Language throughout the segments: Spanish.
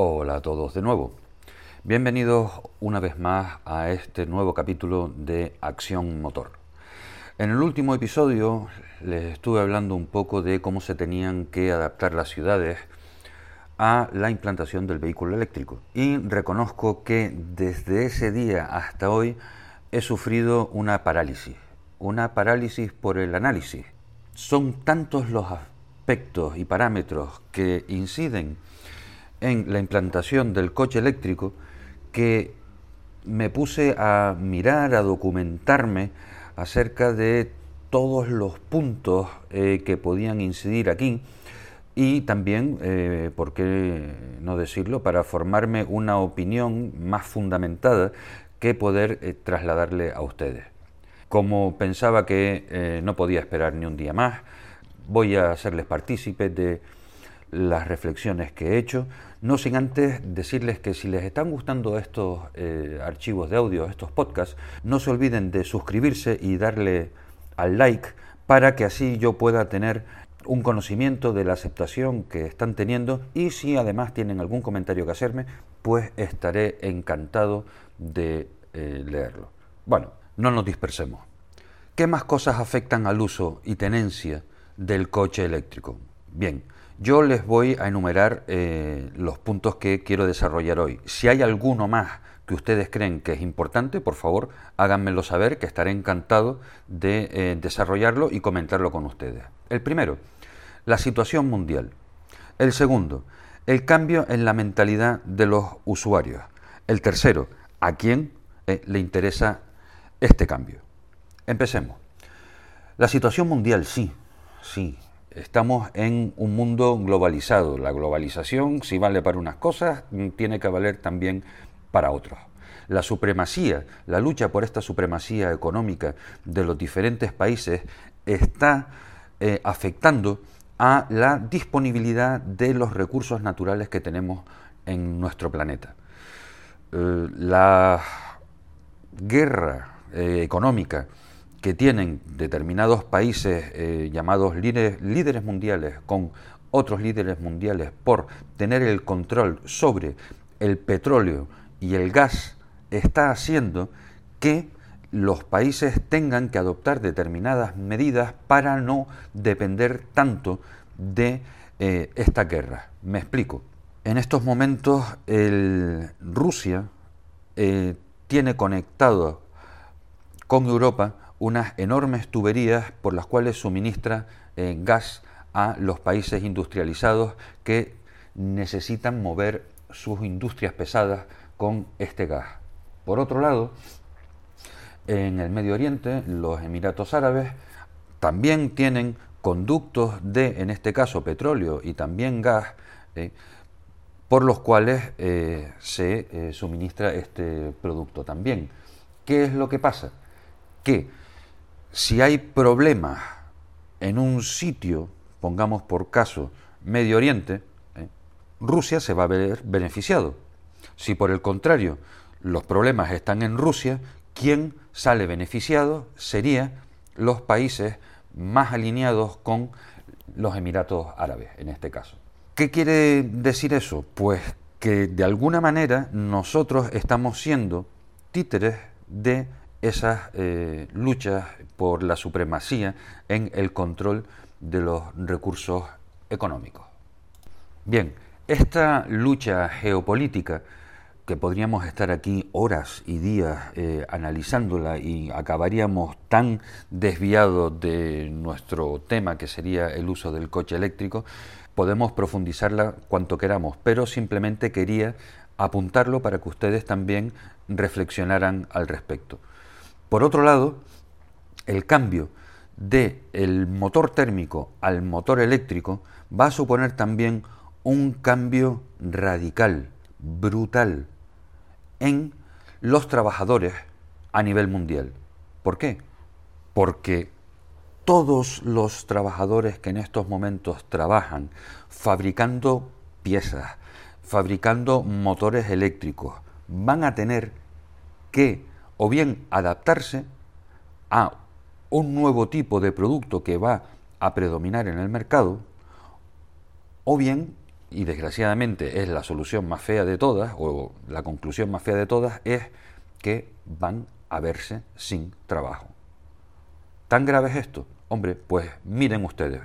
Hola a todos de nuevo. Bienvenidos una vez más a este nuevo capítulo de Acción Motor. En el último episodio les estuve hablando un poco de cómo se tenían que adaptar las ciudades a la implantación del vehículo eléctrico. Y reconozco que desde ese día hasta hoy he sufrido una parálisis. Una parálisis por el análisis. Son tantos los aspectos y parámetros que inciden en la implantación del coche eléctrico que me puse a mirar, a documentarme acerca de todos los puntos eh, que podían incidir aquí y también, eh, por qué no decirlo, para formarme una opinión más fundamentada que poder eh, trasladarle a ustedes. Como pensaba que no podía esperar ni un día más, voy a hacerles partícipes de las reflexiones que he hecho, no sin antes decirles que si les están gustando estos eh, archivos de audio, estos podcasts, no se olviden de suscribirse y darle al like para que así yo pueda tener un conocimiento de la aceptación que están teniendo y si además tienen algún comentario que hacerme, pues estaré encantado de eh, leerlo. Bueno, no nos dispersemos. ¿Qué más cosas afectan al uso y tenencia del coche eléctrico? Bien, yo les voy a enumerar eh, los puntos que quiero desarrollar hoy. Si hay alguno más que ustedes creen que es importante, por favor háganmelo saber, que estaré encantado de eh, desarrollarlo y comentarlo con ustedes. El primero, la situación mundial. El segundo, el cambio en la mentalidad de los usuarios. El tercero, a quién eh, le interesa este cambio. Empecemos. La situación mundial, sí, sí, Estamos en un mundo globalizado. La globalización, si vale para unas cosas, tiene que valer también para otras. La supremacía, la lucha por esta supremacía económica de los diferentes países está eh, afectando a la disponibilidad de los recursos naturales que tenemos en nuestro planeta. Eh, la guerra eh, económica que tienen determinados países eh, llamados líderes, líderes mundiales con otros líderes mundiales por tener el control sobre el petróleo y el gas está haciendo que los países tengan que adoptar determinadas medidas para no depender tanto de eh, esta guerra. Me explico. En estos momentos el, Rusia eh, tiene conectado con Europa unas enormes tuberías por las cuales suministra eh, gas a los países industrializados que necesitan mover sus industrias pesadas con este gas. Por otro lado, en el Medio Oriente, los Emiratos Árabes también tienen conductos de, en este caso, petróleo y también gas, eh, por los cuales eh, se suministra este producto también. ¿Qué es lo que pasa? Que si hay problemas en un sitio, pongamos por caso Medio Oriente, ¿eh? Rusia se va a ver beneficiado. Si por el contrario los problemas están en Rusia, quien sale beneficiado sería los países más alineados con los Emiratos Árabes, en este caso. ¿Qué quiere decir eso? Pues que de alguna manera nosotros estamos siendo títeres de esas eh, luchas por la supremacía en el control de los recursos económicos. Bien, esta lucha geopolítica, que podríamos estar aquí horas y días eh, analizándola y acabaríamos tan desviados de nuestro tema que sería el uso del coche eléctrico, podemos profundizarla cuanto queramos, pero simplemente quería apuntarlo para que ustedes también reflexionaran al respecto. Por otro lado, el cambio del el motor térmico al motor eléctrico va a suponer también un cambio radical, brutal, en los trabajadores a nivel mundial. ¿Por qué? Porque todos los trabajadores que en estos momentos trabajan fabricando piezas, fabricando motores eléctricos, van a tener que o bien adaptarse a un nuevo tipo de producto que va a predominar en el mercado, o bien y desgraciadamente es la solución más fea de todas, o la conclusión más fea de todas, es que van a verse sin trabajo. ¿Tan grave es esto? Hombre, pues miren ustedes,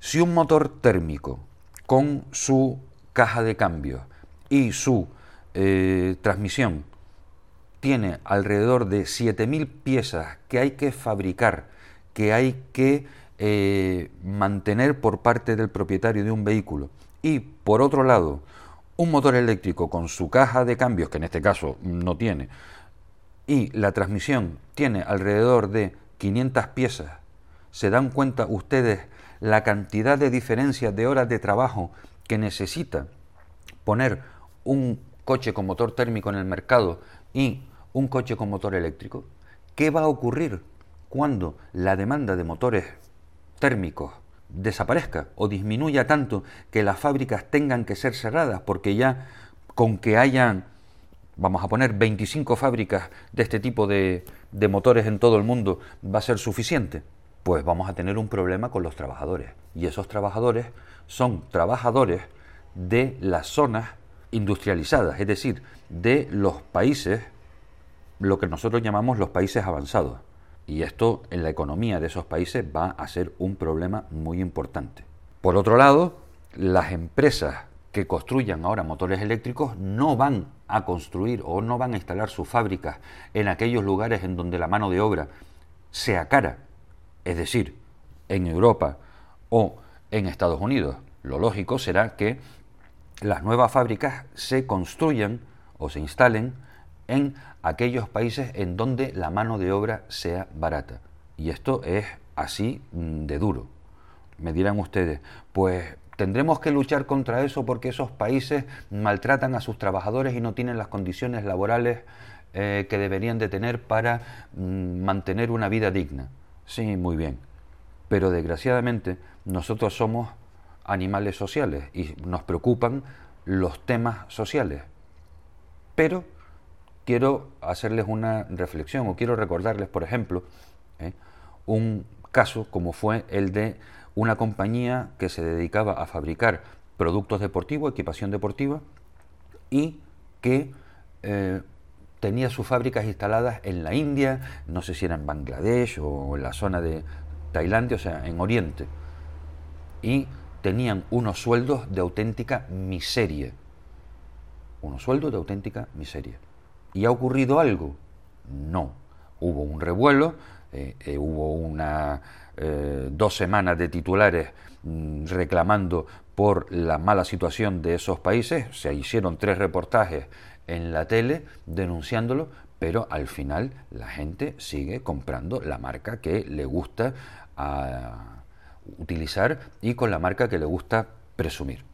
si un motor térmico con su caja de cambio y su eh, transmisión tiene alrededor de 7.000 piezas que hay que fabricar, que hay que eh, mantener por parte del propietario de un vehículo, y por otro lado, un motor eléctrico con su caja de cambios, que en este caso no tiene, y la transmisión tiene alrededor de 500 piezas, ¿se dan cuenta ustedes la cantidad de diferencias de horas de trabajo que necesita poner un coche con motor térmico en el mercado y un coche con motor eléctrico? ¿Qué va a ocurrir cuando la demanda de motores térmicos desaparezca o disminuya tanto que las fábricas tengan que ser cerradas porque ya con que hayan, vamos a poner 25 fábricas de este tipo de, de motores en todo el mundo, va a ser suficiente? Pues vamos a tener un problema con los trabajadores. Y esos trabajadores son trabajadores de las zonas industrializadas, es decir, de los países, lo que nosotros llamamos los países avanzados. Y esto en la economía de esos países va a ser un problema muy importante. Por otro lado, las empresas que construyan ahora motores eléctricos no van a construir o no van a instalar sus fábricas en aquellos lugares en donde la mano de obra sea cara, es decir, en Europa o en Estados Unidos. Lo lógico será que las nuevas fábricas se construyan o se instalen en aquellos países en donde la mano de obra sea barata. Y esto es así mm, de duro. Me dirán ustedes, pues tendremos que luchar contra eso porque esos países maltratan a sus trabajadores y no tienen las condiciones laborales eh, que deberían de tener para mm, mantener una vida digna. Sí, muy bien. Pero desgraciadamente nosotros somos animales sociales y nos preocupan los temas sociales. Pero quiero hacerles una reflexión o quiero recordarles, por ejemplo, ¿eh? un caso como fue el de una compañía que se dedicaba a fabricar productos deportivos, equipación deportiva, y que eh, tenía sus fábricas instaladas en la India, no sé si era en Bangladesh o en la zona de Tailandia, o sea, en Oriente. Y tenían unos sueldos de auténtica miseria. Unos sueldos de auténtica miseria. ¿Y ha ocurrido algo? No. Hubo un revuelo, eh, eh, hubo una, eh, dos semanas de titulares mm, reclamando por la mala situación de esos países, se hicieron tres reportajes en la tele denunciándolo, pero al final la gente sigue comprando la marca que le gusta ah, utilizar y con la marca que le gusta presumir.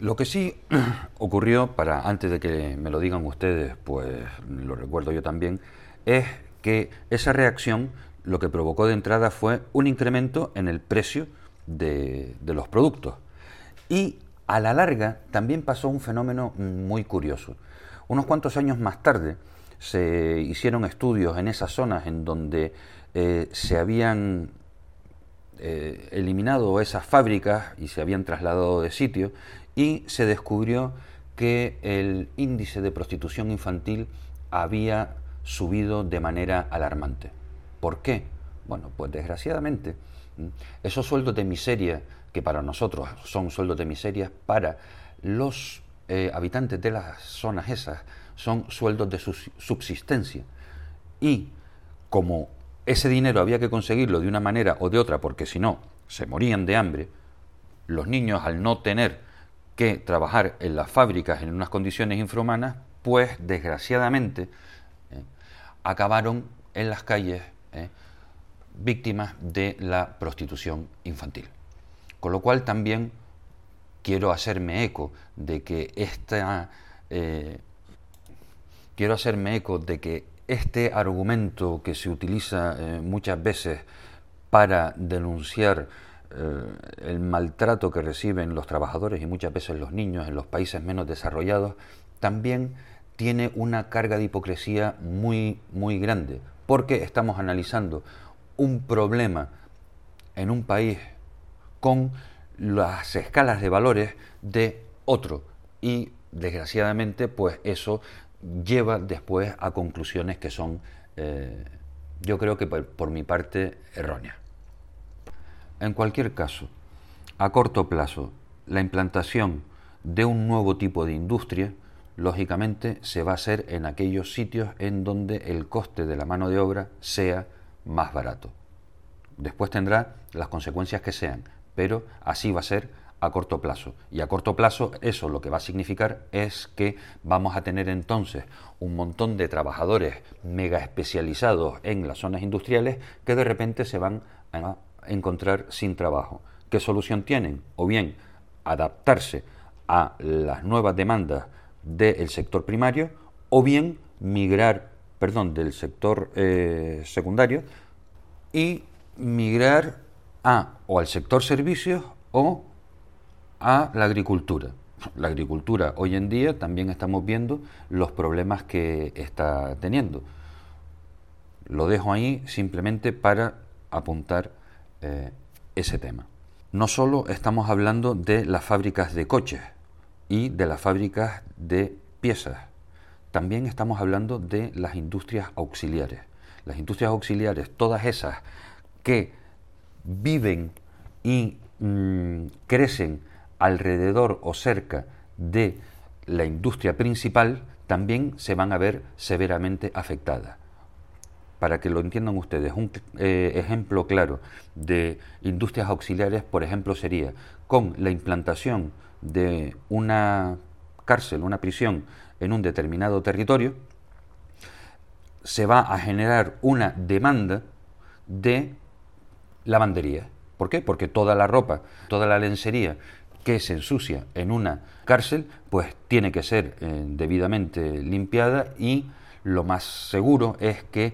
Lo que sí ocurrió, para antes de que me lo digan ustedes, pues lo recuerdo yo también, es que esa reacción lo que provocó de entrada fue un incremento en el precio de, los productos. Y a la larga también pasó un fenómeno muy curioso. Unos cuantos años más tarde se hicieron estudios en esas zonas en donde eh, se habían eh, eliminado esas fábricas y se habían trasladado de sitio y se descubrió que el índice de prostitución infantil había subido de manera alarmante. ¿Por qué? Bueno, pues desgraciadamente esos sueldos de miseria, que para nosotros son sueldos de miseria, para los eh, habitantes de las zonas esas son sueldos de subsistencia. Y como ese dinero había que conseguirlo de una manera o de otra, porque si no, se morían de hambre, los niños al no tener que trabajar en las fábricas en unas condiciones infrahumanas, pues desgraciadamente eh, acabaron en las calles eh, víctimas de la prostitución infantil. Con lo cual también quiero hacerme eco de que esta eh, quiero hacerme eco de que este argumento que se utiliza muchas veces para denunciar eh, el maltrato que reciben los trabajadores y muchas veces los niños en los países menos desarrollados, también tiene una carga de hipocresía muy, muy grande, porque estamos analizando un problema en un país con las escalas de valores de otro. Y desgraciadamente pues eso lleva después a conclusiones que son eh, yo creo que por, mi parte erróneas. En cualquier caso, a corto plazo, la implantación de un nuevo tipo de industria, lógicamente, se va a hacer en aquellos sitios en donde el coste de la mano de obra sea más barato. Después tendrá las consecuencias que sean, pero así va a ser a corto plazo. Y a corto plazo eso lo que va a significar es que vamos a tener entonces un montón de trabajadores mega especializados en las zonas industriales que de repente se van a encontrar sin trabajo. ¿Qué solución tienen? O bien adaptarse a las nuevas demandas del sector primario o bien migrar, perdón, del sector eh, secundario y migrar a o al sector servicios o a la agricultura. La agricultura hoy en día también estamos viendo los problemas que está teniendo. Lo dejo ahí simplemente para apuntar eh, ese tema. No solo estamos hablando de las fábricas de coches y de las fábricas de piezas, también estamos hablando de las industrias auxiliares. Las industrias auxiliares, todas esas que viven y mm, crecen alrededor o cerca de la industria principal, también se van a ver severamente afectadas. Para que lo entiendan ustedes, un eh, ejemplo claro de industrias auxiliares, por ejemplo, sería con la implantación de una cárcel, una prisión en un determinado territorio, se va a generar una demanda de lavandería. ¿Por qué? Porque toda la ropa, toda la lencería que se ensucia en una cárcel, pues tiene que ser eh, debidamente limpiada y lo más seguro es que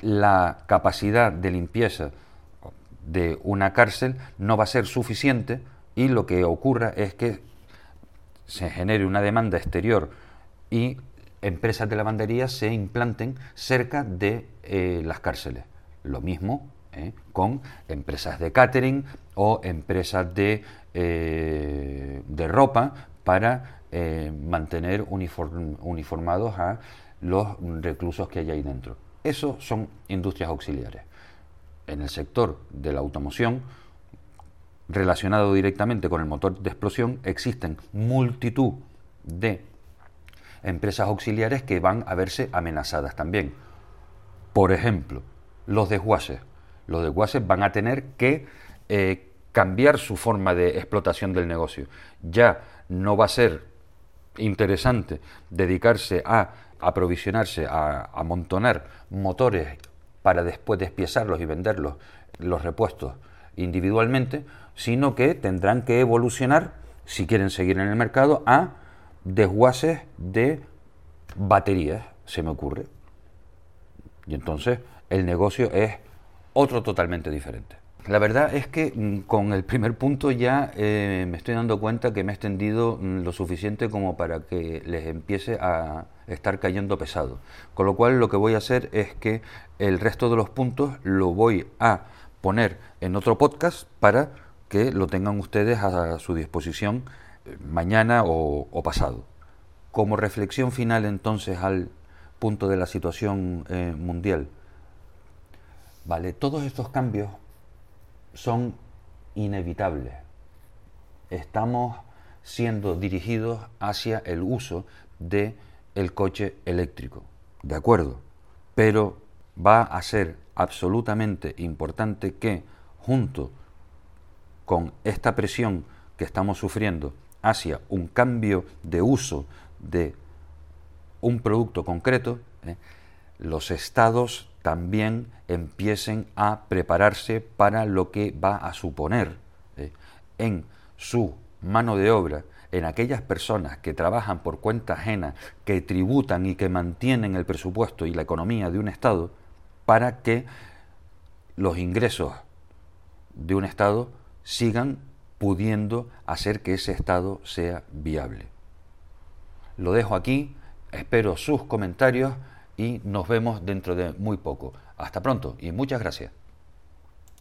la capacidad de limpieza de una cárcel no va a ser suficiente y lo que ocurra es que se genere una demanda exterior y empresas de lavandería se implanten cerca de eh, las cárceles. Lo mismo ¿eh? con empresas de catering o empresas de, eh, de ropa para eh, mantener uniformados a los reclusos que hay ahí dentro. Eso son industrias auxiliares. En el sector de la automoción, relacionado directamente con el motor de explosión, existen multitud de empresas auxiliares que van a verse amenazadas también. Por ejemplo, los desguaces los desguaces van a tener que eh, cambiar su forma de explotación del negocio. Ya no va a ser interesante dedicarse a aprovisionarse, a amontonar motores para después despiezarlos y venderlos, los repuestos individualmente, sino que tendrán que evolucionar, si quieren seguir en el mercado, a desguaces de baterías, se me ocurre. Y entonces el negocio es otro totalmente diferente. La verdad es que mm, con el primer punto ya eh, me estoy dando cuenta que me he extendido mm, lo suficiente como para que les empiece a estar cayendo pesado. Con lo cual lo que voy a hacer es que el resto de los puntos lo voy a poner en otro podcast para que lo tengan ustedes a su disposición eh, mañana o, pasado. Como reflexión final entonces al punto de la situación eh, mundial. Vale, todos estos cambios son inevitables. Estamos siendo dirigidos hacia el uso de el coche eléctrico, de acuerdo, pero va a ser absolutamente importante que junto con esta presión que estamos sufriendo hacia un cambio de uso de un producto concreto, ¿eh? los estados también empiecen a prepararse para lo que va a suponer eh, en su mano de obra, en aquellas personas que trabajan por cuenta ajena, que tributan y que mantienen el presupuesto y la economía de un Estado, para que los ingresos de un Estado sigan pudiendo hacer que ese Estado sea viable. Lo dejo aquí, espero sus comentarios y nos vemos dentro de muy poco. Hasta pronto y muchas gracias.